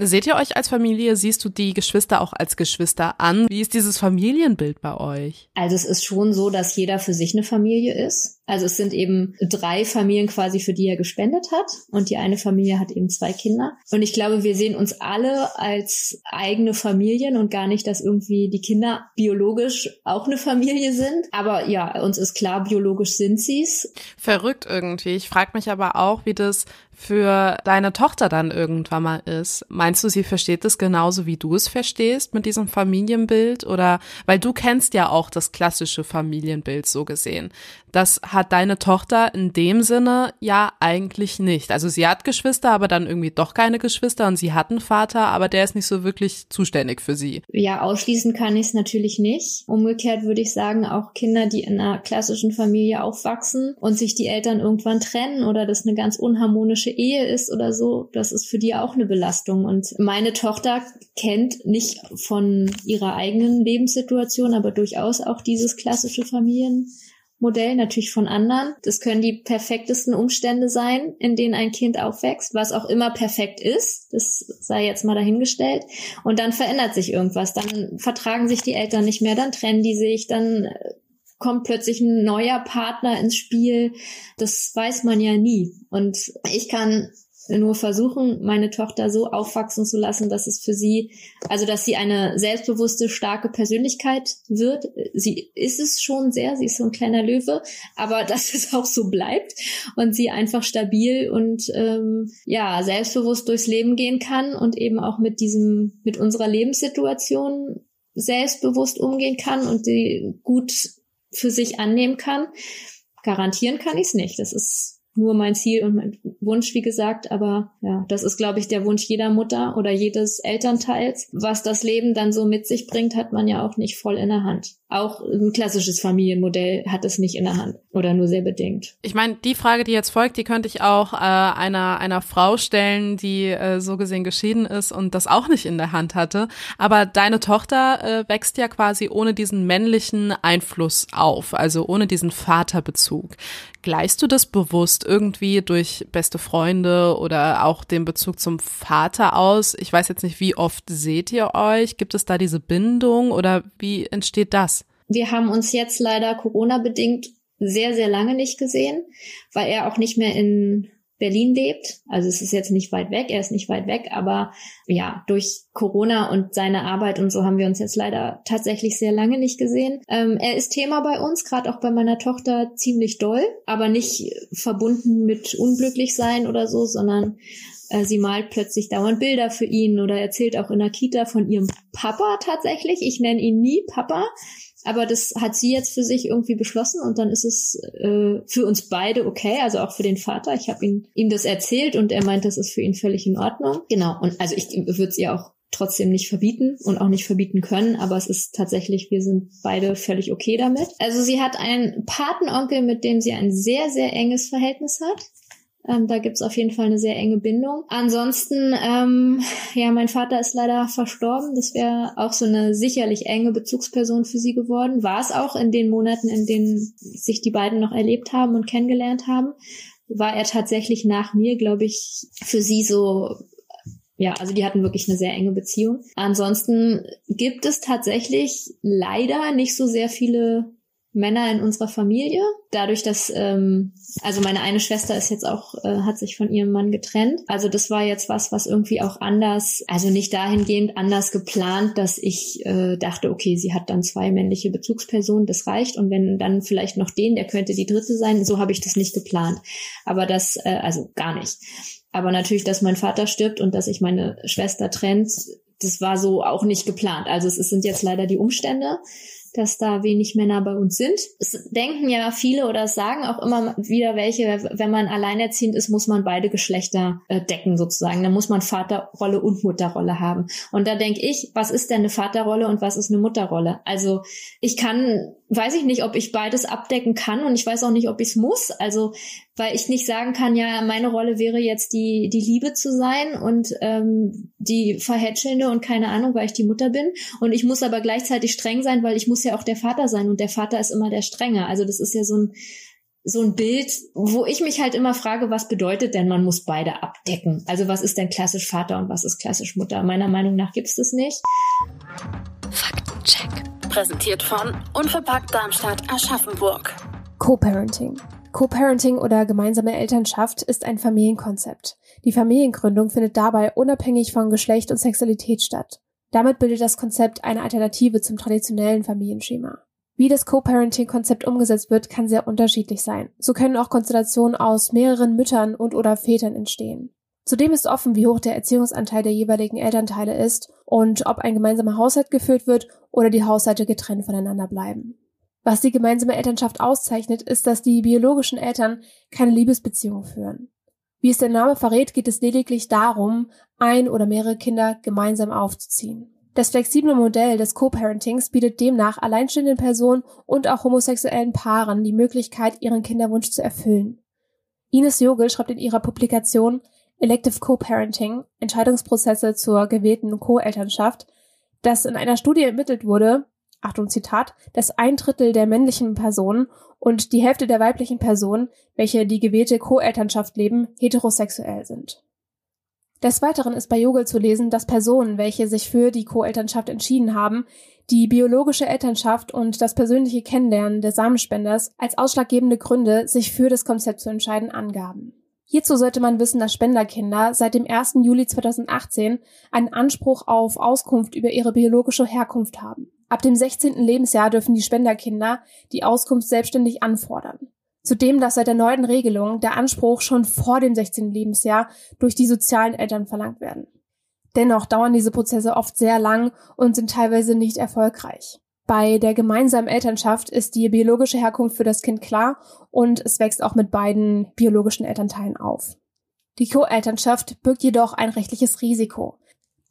Seht ihr euch als Familie? Siehst du die Geschwister auch als Geschwister an? Wie ist dieses Familienbild bei euch? Also es ist schon so, dass jeder für sich eine Familie ist. Also es sind eben drei Familien quasi, für die er gespendet hat. Und die eine Familie hat eben zwei Kinder. Und ich glaube, wir sehen uns alle als eigene Familien und gar nicht, dass irgendwie die Kinder biologisch auch eine Familie sind. Aber ja, uns ist klar, biologisch sind sie's. Verrückt irgendwie. Ich frage mich aber auch, wie das für deine Tochter dann irgendwann mal ist. Meinst du, sie versteht das genauso, wie du es verstehst mit diesem Familienbild? Oder weil du kennst ja auch das klassische Familienbild so gesehen. Das hat deine Tochter in dem Sinne ja eigentlich nicht. Also sie hat Geschwister, aber dann irgendwie doch keine Geschwister und sie hat einen Vater, aber der ist nicht so wirklich zuständig für sie. Ja, ausschließen kann ich es natürlich nicht. Umgekehrt würde ich sagen, auch Kinder, die in einer klassischen Familie aufwachsen und sich die Eltern irgendwann trennen oder das eine ganz unharmonische Ehe ist oder so, das ist für die auch eine Belastung. Und meine Tochter kennt nicht von ihrer eigenen Lebenssituation, aber durchaus auch dieses klassische Familien. Modell, natürlich von anderen. Das können die perfektesten Umstände sein, in denen ein Kind aufwächst, was auch immer perfekt ist. Das sei jetzt mal dahingestellt. Und dann verändert sich irgendwas. Dann vertragen sich die Eltern nicht mehr, dann trennen die sich, dann äh, kommt plötzlich ein neuer Partner ins Spiel. Das weiß man ja nie. Und ich kann nur versuchen, meine Tochter so aufwachsen zu lassen, dass es für sie, also dass sie eine selbstbewusste, starke Persönlichkeit wird. Sie ist es schon sehr, sie ist so ein kleiner Löwe, aber dass es auch so bleibt und sie einfach stabil und ähm, ja selbstbewusst durchs Leben gehen kann und eben auch mit diesem, mit unserer Lebenssituation selbstbewusst umgehen kann und die gut für sich annehmen kann. Garantieren kann ich es nicht. Das ist nur mein Ziel und mein Wunsch, wie gesagt. Aber ja, das ist, glaube ich, der Wunsch jeder Mutter oder jedes Elternteils. Was das Leben dann so mit sich bringt, hat man ja auch nicht voll in der Hand. Auch ein klassisches Familienmodell hat es nicht in der Hand oder nur sehr bedingt. Ich meine, die Frage, die jetzt folgt, die könnte ich auch äh, einer einer Frau stellen, die äh, so gesehen geschieden ist und das auch nicht in der Hand hatte. Aber deine Tochter äh, wächst ja quasi ohne diesen männlichen Einfluss auf, also ohne diesen Vaterbezug. Gleichst du das bewusst irgendwie durch beste Freunde oder auch den Bezug zum Vater aus? Ich weiß jetzt nicht, wie oft seht ihr euch? Gibt es da diese Bindung oder wie entsteht das? Wir haben uns jetzt leider Corona-bedingt sehr, sehr lange nicht gesehen, weil er auch nicht mehr in Berlin lebt. Also es ist jetzt nicht weit weg, er ist nicht weit weg, aber ja, durch Corona und seine Arbeit und so haben wir uns jetzt leider tatsächlich sehr lange nicht gesehen. Ähm, er ist Thema bei uns, gerade auch bei meiner Tochter ziemlich doll, aber nicht verbunden mit unglücklich sein oder so, sondern äh, sie malt plötzlich dauernd Bilder für ihn oder erzählt auch in der Kita von ihrem Papa tatsächlich. Ich nenne ihn nie Papa. Aber das hat sie jetzt für sich irgendwie beschlossen und dann ist es äh, für uns beide okay, also auch für den Vater. Ich habe ihm, ihm das erzählt und er meint, das ist für ihn völlig in Ordnung. Genau, und also ich würde es ihr auch trotzdem nicht verbieten und auch nicht verbieten können, aber es ist tatsächlich, wir sind beide völlig okay damit. Also sie hat einen Patenonkel, mit dem sie ein sehr, sehr enges Verhältnis hat. Ähm, da gibt's auf jeden Fall eine sehr enge Bindung. Ansonsten, ähm, ja, mein Vater ist leider verstorben. Das wäre auch so eine sicherlich enge Bezugsperson für sie geworden. War es auch in den Monaten, in denen sich die beiden noch erlebt haben und kennengelernt haben. War er tatsächlich nach mir, glaube ich, für sie so ja, also die hatten wirklich eine sehr enge Beziehung. Ansonsten gibt es tatsächlich leider nicht so sehr viele Männer in unserer Familie. Dadurch, dass ähm, also meine eine Schwester ist jetzt auch äh, hat sich von ihrem Mann getrennt. Also das war jetzt was, was irgendwie auch anders, also nicht dahingehend anders geplant, dass ich äh, dachte, okay, sie hat dann zwei männliche Bezugspersonen, das reicht. Und wenn dann vielleicht noch den, der könnte die dritte sein. So habe ich das nicht geplant. Aber das äh, also gar nicht. Aber natürlich, dass mein Vater stirbt und dass sich meine Schwester trennt, das war so auch nicht geplant. Also es sind jetzt leider die Umstände dass da wenig Männer bei uns sind. Es denken ja viele oder sagen auch immer wieder welche, wenn man alleinerziehend ist, muss man beide Geschlechter äh, decken sozusagen. Da muss man Vaterrolle und Mutterrolle haben. Und da denke ich, was ist denn eine Vaterrolle und was ist eine Mutterrolle? Also ich kann, weiß ich nicht, ob ich beides abdecken kann und ich weiß auch nicht, ob ich es muss. Also weil ich nicht sagen kann, ja, meine Rolle wäre jetzt die, die Liebe zu sein und ähm, die Verhätschelnde und keine Ahnung, weil ich die Mutter bin. Und ich muss aber gleichzeitig streng sein, weil ich muss ja auch der Vater sein und der Vater ist immer der Strenge. Also das ist ja so ein so ein Bild, wo ich mich halt immer frage, was bedeutet denn, man muss beide abdecken? Also was ist denn klassisch Vater und was ist klassisch Mutter? Meiner Meinung nach gibt es das nicht. Faktencheck. Präsentiert von Unverpackt Darmstadt Aschaffenburg. Co-Parenting. Co-Parenting oder gemeinsame Elternschaft ist ein Familienkonzept. Die Familiengründung findet dabei unabhängig von Geschlecht und Sexualität statt. Damit bildet das Konzept eine Alternative zum traditionellen Familienschema. Wie das Co-Parenting-Konzept umgesetzt wird, kann sehr unterschiedlich sein. So können auch Konstellationen aus mehreren Müttern und oder Vätern entstehen. Zudem ist offen, wie hoch der Erziehungsanteil der jeweiligen Elternteile ist und ob ein gemeinsamer Haushalt geführt wird oder die Haushalte getrennt voneinander bleiben. Was die gemeinsame Elternschaft auszeichnet, ist, dass die biologischen Eltern keine Liebesbeziehung führen. Wie es der Name verrät, geht es lediglich darum, ein oder mehrere Kinder gemeinsam aufzuziehen. Das flexible Modell des Co-Parentings bietet demnach alleinstehenden Personen und auch homosexuellen Paaren die Möglichkeit, ihren Kinderwunsch zu erfüllen. Ines Jogel schreibt in ihrer Publikation Elective Co-Parenting, Entscheidungsprozesse zur gewählten Co-Elternschaft, dass in einer Studie ermittelt wurde, Achtung Zitat, dass ein Drittel der männlichen Personen und die Hälfte der weiblichen Personen, welche die gewählte Co-Elternschaft leben, heterosexuell sind. Des Weiteren ist bei Jogel zu lesen, dass Personen, welche sich für die Co-Elternschaft entschieden haben, die biologische Elternschaft und das persönliche Kennenlernen des Samenspenders als ausschlaggebende Gründe, sich für das Konzept zu entscheiden, angaben. Hierzu sollte man wissen, dass Spenderkinder seit dem 1. Juli 2018 einen Anspruch auf Auskunft über ihre biologische Herkunft haben. Ab dem 16. Lebensjahr dürfen die Spenderkinder die Auskunft selbstständig anfordern. Zudem darf seit der neuen Regelung der Anspruch schon vor dem 16. Lebensjahr durch die sozialen Eltern verlangt werden. Dennoch dauern diese Prozesse oft sehr lang und sind teilweise nicht erfolgreich. Bei der gemeinsamen Elternschaft ist die biologische Herkunft für das Kind klar und es wächst auch mit beiden biologischen Elternteilen auf. Die Co-Elternschaft birgt jedoch ein rechtliches Risiko.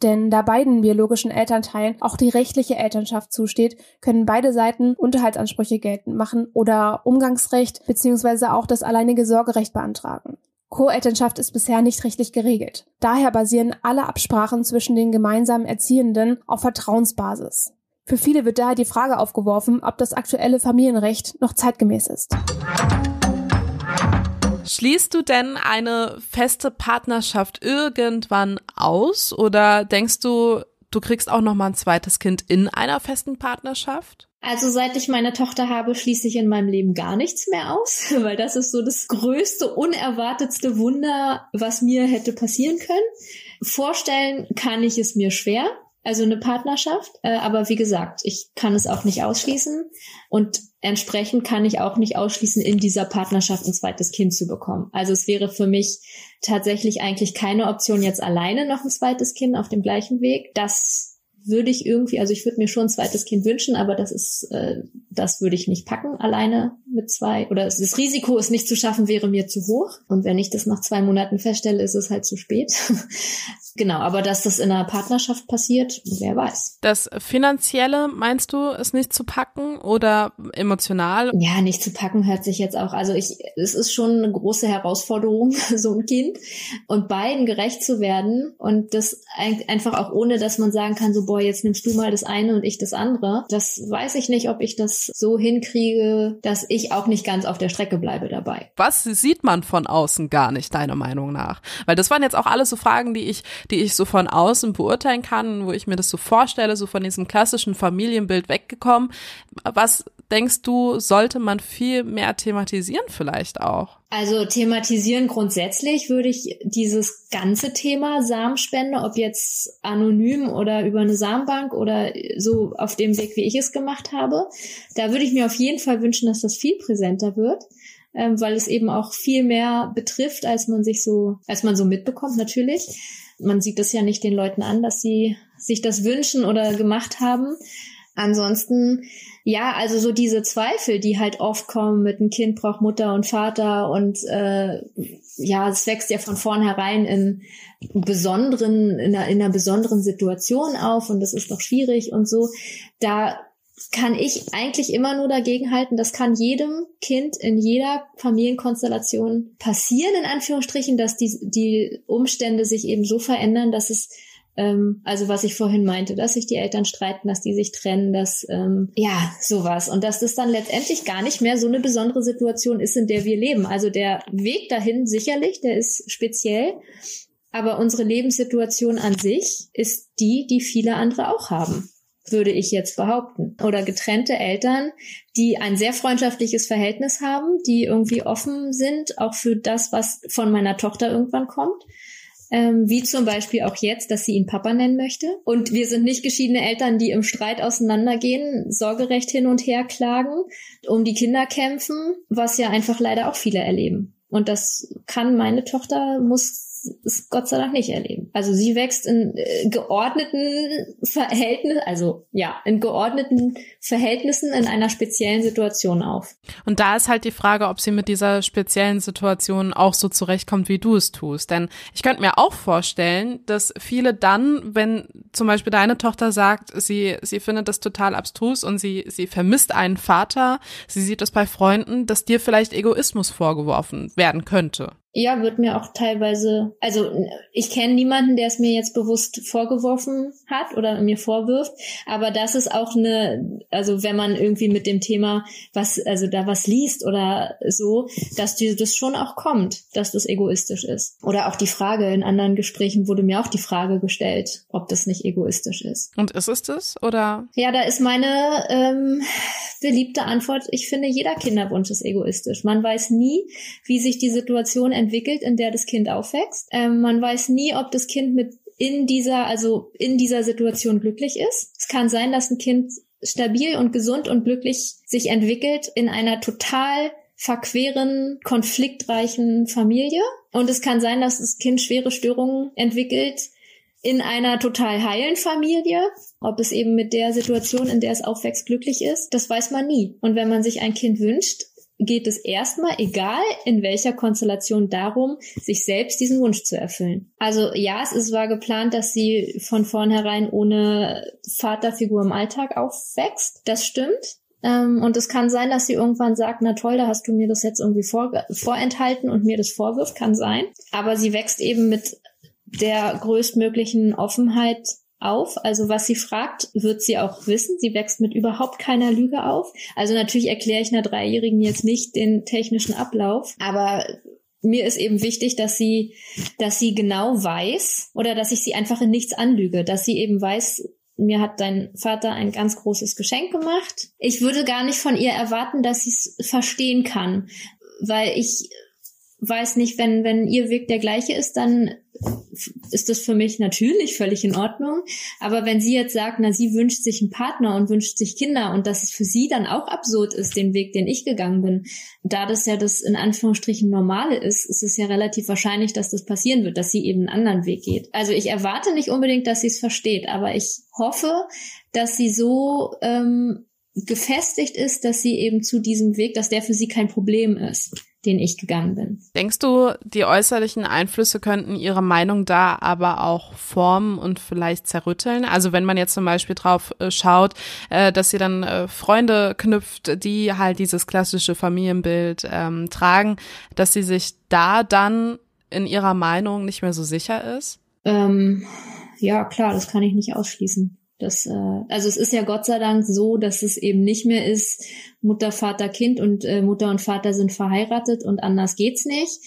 Denn da beiden biologischen Elternteilen auch die rechtliche Elternschaft zusteht, können beide Seiten Unterhaltsansprüche geltend machen oder Umgangsrecht bzw. auch das alleinige Sorgerecht beantragen. Co-Elternschaft ist bisher nicht rechtlich geregelt. Daher basieren alle Absprachen zwischen den gemeinsamen Erziehenden auf Vertrauensbasis. Für viele wird daher die Frage aufgeworfen, ob das aktuelle Familienrecht noch zeitgemäß ist. Schließt du denn eine feste Partnerschaft irgendwann aus oder denkst du, du kriegst auch noch mal ein zweites Kind in einer festen Partnerschaft? Also seit ich meine Tochter habe, schließe ich in meinem Leben gar nichts mehr aus, weil das ist so das größte, unerwartetste Wunder, was mir hätte passieren können. Vorstellen kann ich es mir schwer, also eine Partnerschaft. Äh, aber wie gesagt, ich kann es auch nicht ausschließen. Und entsprechend kann ich auch nicht ausschließen, in dieser Partnerschaft ein zweites Kind zu bekommen. Also es wäre für mich tatsächlich eigentlich keine Option, jetzt alleine noch ein zweites Kind auf dem gleichen Weg. Das würde ich irgendwie, also ich würde mir schon ein zweites Kind wünschen, aber das ist, äh, das würde ich nicht packen, alleine mit zwei. Oder das Risiko, es nicht zu schaffen, wäre mir zu hoch. Und wenn ich das nach zwei Monaten feststelle, ist es halt zu spät. genau, aber dass das in einer Partnerschaft passiert, wer weiß. Das Finanzielle, meinst du, ist nicht zu packen oder emotional? Ja, nicht zu packen hört sich jetzt auch, also ich, es ist schon eine große Herausforderung, so ein Kind. Und beiden gerecht zu werden und das einfach auch ohne, dass man sagen kann, so, boah, boah, jetzt nimmst du mal das eine und ich das andere. Das weiß ich nicht, ob ich das so hinkriege, dass ich auch nicht ganz auf der Strecke bleibe dabei. Was sieht man von außen gar nicht, deiner Meinung nach? Weil das waren jetzt auch alles so Fragen, die ich, die ich so von außen beurteilen kann, wo ich mir das so vorstelle, so von diesem klassischen Familienbild weggekommen. Was denkst du, sollte man viel mehr thematisieren vielleicht auch? Also thematisieren grundsätzlich würde ich dieses ganze Thema Samenspende, ob jetzt anonym oder über eine Samenbank oder so auf dem Weg, wie ich es gemacht habe, da würde ich mir auf jeden Fall wünschen, dass das viel präsenter wird, ähm, weil es eben auch viel mehr betrifft, als man sich so, als man so mitbekommt natürlich. Man sieht es ja nicht den Leuten an, dass sie sich das wünschen oder gemacht haben. Ansonsten Ja, also so diese Zweifel, die halt oft kommen mit ein Kind braucht Mutter und Vater und äh, ja, es wächst ja von vornherein in besonderen, in einer, in einer besonderen Situation auf und das ist doch schwierig und so. Da kann ich eigentlich immer nur dagegen halten, das kann jedem Kind in jeder Familienkonstellation passieren, in Anführungsstrichen, dass die, die Umstände sich eben so verändern, dass es ähm, also was ich vorhin meinte, dass sich die Eltern streiten, dass die sich trennen, dass ähm, ja sowas und dass das dann letztendlich gar nicht mehr so eine besondere Situation ist, in der wir leben. Also der Weg dahin sicherlich, der ist speziell, aber unsere Lebenssituation an sich ist die, die viele andere auch haben würde ich jetzt behaupten. Oder getrennte Eltern, die ein sehr freundschaftliches Verhältnis haben, die irgendwie offen sind, auch für das, was von meiner Tochter irgendwann kommt ähm, wie zum Beispiel auch jetzt, dass sie ihn Papa nennen möchte. Und wir sind nicht geschiedene Eltern, die im Streit auseinandergehen, Sorgerecht hin und her klagen, um die Kinder kämpfen, was ja einfach leider auch viele erleben. Und das kann meine Tochter, muss es Gott sei Dank nicht erleben. Also sie wächst in äh, geordneten Verhältnissen, also ja, in geordneten Verhältnissen in einer speziellen Situation auf. Und da ist halt die Frage, ob sie mit dieser speziellen Situation auch so zurechtkommt, wie du es tust. Denn ich könnte mir auch vorstellen, dass viele dann, wenn zum Beispiel deine Tochter sagt, sie, sie findet das total abstrus und sie, sie vermisst einen Vater, sie sieht das bei Freunden, dass dir vielleicht Egoismus vorgeworfen werden könnte. Ja, wird mir auch teilweise, also ich kenne niemanden, der es mir jetzt bewusst vorgeworfen hat oder mir vorwirft, aber das ist auch eine, also wenn man irgendwie mit dem Thema was, also da was liest oder so, dass die, das schon auch kommt, dass das egoistisch ist. Oder auch die Frage, in anderen Gesprächen wurde mir auch die Frage gestellt, ob das nicht egoistisch ist. Und ist es das oder? Ja, da ist meine ähm, beliebte Antwort, ich finde, jeder Kinderwunsch ist egoistisch. Man weiß nie, wie sich die Situation entwickelt, in der das Kind aufwächst. Ähm, man weiß nie, ob das Kind mit in dieser, also in dieser Situation glücklich ist. Es kann sein, dass ein Kind stabil und gesund und glücklich sich entwickelt in einer total verqueren, konfliktreichen Familie. Und es kann sein, dass das Kind schwere Störungen entwickelt in einer total heilen Familie. Ob es eben mit der Situation, in der es aufwächst, glücklich ist, das weiß man nie. Und wenn man sich ein Kind wünscht, geht es erstmal, egal in welcher Konstellation, darum, sich selbst diesen Wunsch zu erfüllen. Also ja, es ist, war geplant, dass sie von vornherein ohne Vaterfigur im Alltag aufwächst. Das stimmt. Ähm, und es kann sein, dass sie irgendwann sagt, na toll, da hast du mir das jetzt irgendwie vor, vorenthalten und mir das vorwirft, kann sein. Aber sie wächst eben mit der größtmöglichen Offenheit auf. Also was sie fragt, wird sie auch wissen. Sie wächst mit überhaupt keiner Lüge auf. Also natürlich erkläre ich einer Dreijährigen jetzt nicht den technischen Ablauf, aber mir ist eben wichtig, dass sie, dass sie genau weiß oder dass ich sie einfach in nichts anlüge, dass sie eben weiß, mir hat dein Vater ein ganz großes Geschenk gemacht. Ich würde gar nicht von ihr erwarten, dass sie es verstehen kann, weil ich weiß nicht, wenn, wenn ihr Weg der gleiche ist, dann ist das für mich natürlich völlig in Ordnung. Aber wenn sie jetzt sagt, na, sie wünscht sich einen Partner und wünscht sich Kinder und dass es für sie dann auch absurd ist, den Weg, den ich gegangen bin, da das ja das in Anführungsstrichen Normale ist, ist es ja relativ wahrscheinlich, dass das passieren wird, dass sie eben einen anderen Weg geht. Also ich erwarte nicht unbedingt, dass sie es versteht, aber ich hoffe, dass sie so ähm, gefestigt ist, dass sie eben zu diesem Weg, dass der für sie kein Problem ist den ich gegangen bin. Denkst du, die äußerlichen Einflüsse könnten ihre Meinung da aber auch formen und vielleicht zerrütteln? Also wenn man jetzt zum Beispiel drauf äh, schaut, äh, dass sie dann äh, Freunde knüpft, die halt dieses klassische Familienbild ähm, tragen, dass sie sich da dann in ihrer Meinung nicht mehr so sicher ist? Ähm, ja, klar, das kann ich nicht ausschließen. Das, äh, also es ist ja Gott sei Dank so, dass es eben nicht mehr ist Mutter, Vater, Kind und äh, Mutter und Vater sind verheiratet und anders geht's nicht.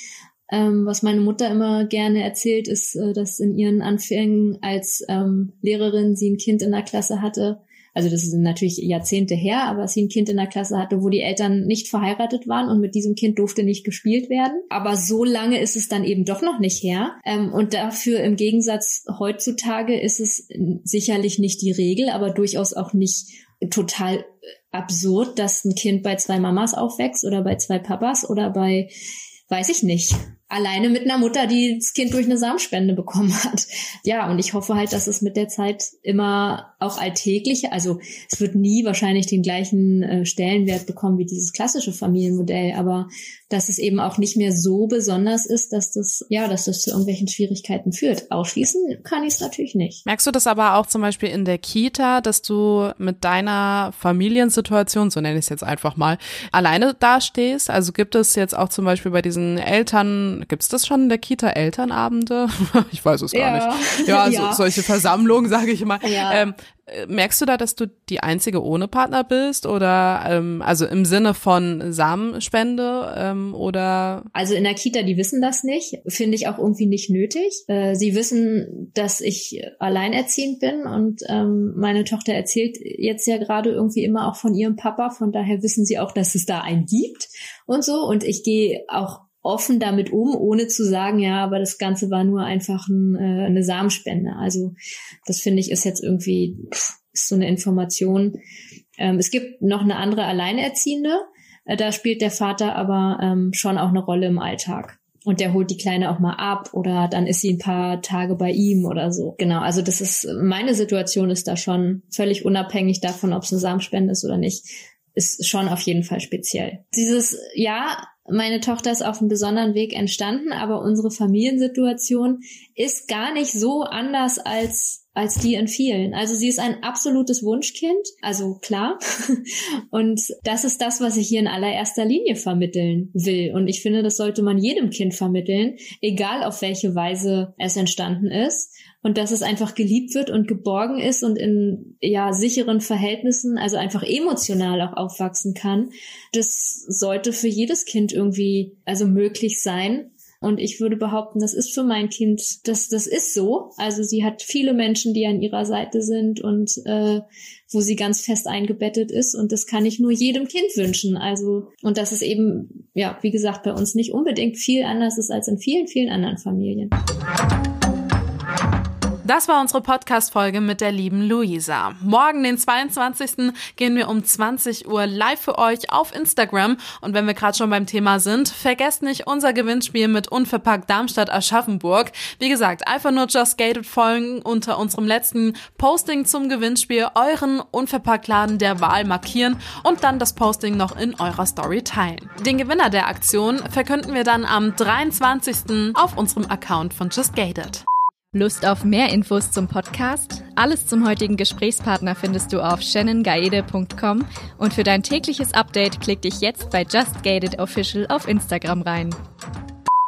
Ähm, was meine Mutter immer gerne erzählt, ist, äh, dass in ihren Anfängen als ähm, Lehrerin sie ein Kind in der Klasse hatte, also das ist natürlich Jahrzehnte her, aber sie ein Kind in der Klasse hatte, wo die Eltern nicht verheiratet waren und mit diesem Kind durfte nicht gespielt werden. Aber so lange ist es dann eben doch noch nicht her. Ähm, und dafür im Gegensatz heutzutage ist es sicherlich nicht die Regel, aber durchaus auch nicht total absurd, dass ein Kind bei zwei Mamas aufwächst oder bei zwei Papas oder bei, weiß ich nicht, alleine mit einer Mutter, die das Kind durch eine Samenspende bekommen hat. Ja, und ich hoffe halt, dass es mit der Zeit immer auch alltäglich, also es wird nie wahrscheinlich den gleichen äh, Stellenwert bekommen wie dieses klassische Familienmodell, aber dass es eben auch nicht mehr so besonders ist, dass das, ja, dass das zu irgendwelchen Schwierigkeiten führt. Ausschließen kann ich es natürlich nicht. Merkst du das aber auch zum Beispiel in der Kita, dass du mit deiner Familiensituation, so nenne ich es jetzt einfach mal, alleine dastehst? Also gibt es jetzt auch zum Beispiel bei diesen Eltern, gibt es das schon in der Kita Elternabende? ich weiß es gar Ja. nicht. Ja, Ja. So, solche Versammlungen, sage ich mal. Ja. Ähm, äh, merkst du da, dass du die einzige ohne Partner bist oder ähm, also im Sinne von Samenspende ähm, oder Also in der Kita, die wissen das nicht, finde ich auch irgendwie nicht nötig. Äh, sie wissen, dass ich alleinerziehend bin und ähm, meine Tochter erzählt jetzt ja gerade irgendwie immer auch von ihrem Papa, von daher wissen sie auch, dass es da einen gibt und so und ich gehe auch offen damit um, ohne zu sagen, ja, aber das Ganze war nur einfach ein, äh, eine Samenspende. Also das finde ich ist jetzt irgendwie pff, so eine Information. Ähm, es gibt noch eine andere Alleinerziehende, äh, Da spielt der Vater aber ähm, schon auch eine Rolle im Alltag. Und der holt die Kleine auch mal ab oder dann ist sie ein paar Tage bei ihm oder so. Genau, also das ist, meine Situation ist da schon völlig unabhängig davon, ob es eine Samenspende ist oder nicht, ist schon auf jeden Fall speziell. Dieses, ja, meine Tochter ist auf einem besonderen Weg entstanden, aber unsere Familiensituation ist gar nicht so anders als als die in vielen. Also sie ist ein absolutes Wunschkind, also klar. Und das ist das, was ich hier in allererster Linie vermitteln will. Und ich finde, das sollte man jedem Kind vermitteln, egal auf welche Weise es entstanden ist. Und dass es einfach geliebt wird und geborgen ist und in ja sicheren Verhältnissen, also einfach emotional auch aufwachsen kann. Das sollte für jedes Kind irgendwie also möglich sein. Und ich würde behaupten, das ist für mein Kind, das, das ist so. Also sie hat viele Menschen, die an ihrer Seite sind und äh, wo sie ganz fest eingebettet ist. Und das kann ich nur jedem Kind wünschen. Also, und dass es eben, ja, wie gesagt, bei uns nicht unbedingt viel anders ist als in vielen, vielen anderen Familien. Das war unsere Podcast-Folge mit der lieben Luisa. Morgen, den 22. gehen wir um 20 Uhr live für euch auf Instagram. Und wenn wir gerade schon beim Thema sind, vergesst nicht unser Gewinnspiel mit Unverpackt Darmstadt Aschaffenburg. Wie gesagt, einfach nur Just Gated folgen unter unserem letzten Posting zum Gewinnspiel, euren Unverpackt-Laden der Wahl markieren und dann das Posting noch in eurer Story teilen. Den Gewinner der Aktion verkünden wir dann am 23. auf unserem Account von Just Gated. Lust auf mehr Infos zum Podcast? Alles zum heutigen Gesprächspartner findest du auf shannongaede.com und für dein tägliches Update klick dich jetzt bei Just Gated Official auf Instagram rein.